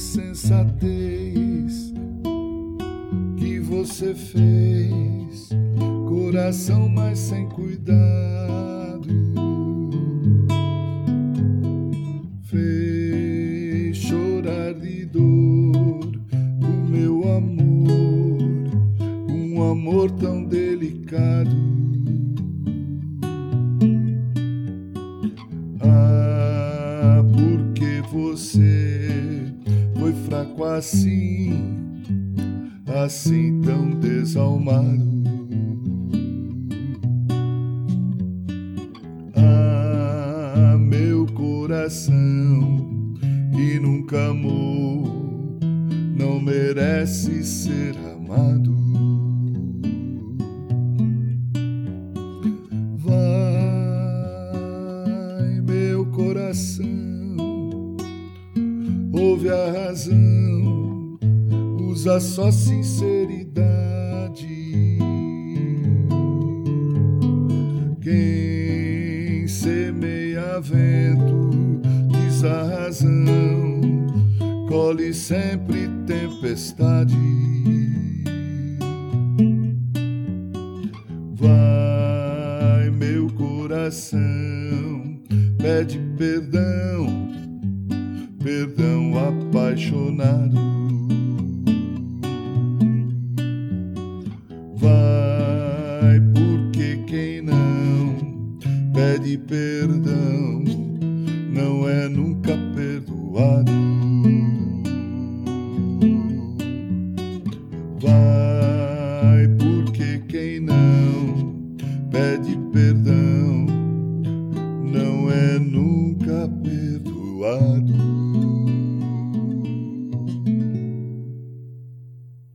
insensatez que você fez, coração mais sem cuidado, fez chorar de dor o meu amor, um amor tão delicado. Ah, porque você fraco assim, assim tão desalmado. Ah, meu coração que nunca amou, não merece ser amado. Vai, meu coração, ouve a razão, usa só sinceridade. Quem semeia vento diz a razão, colhe sempre tempestade. Vai, meu coração, pede perdão, perdão apaixonado. Vai, porque quem não pede perdão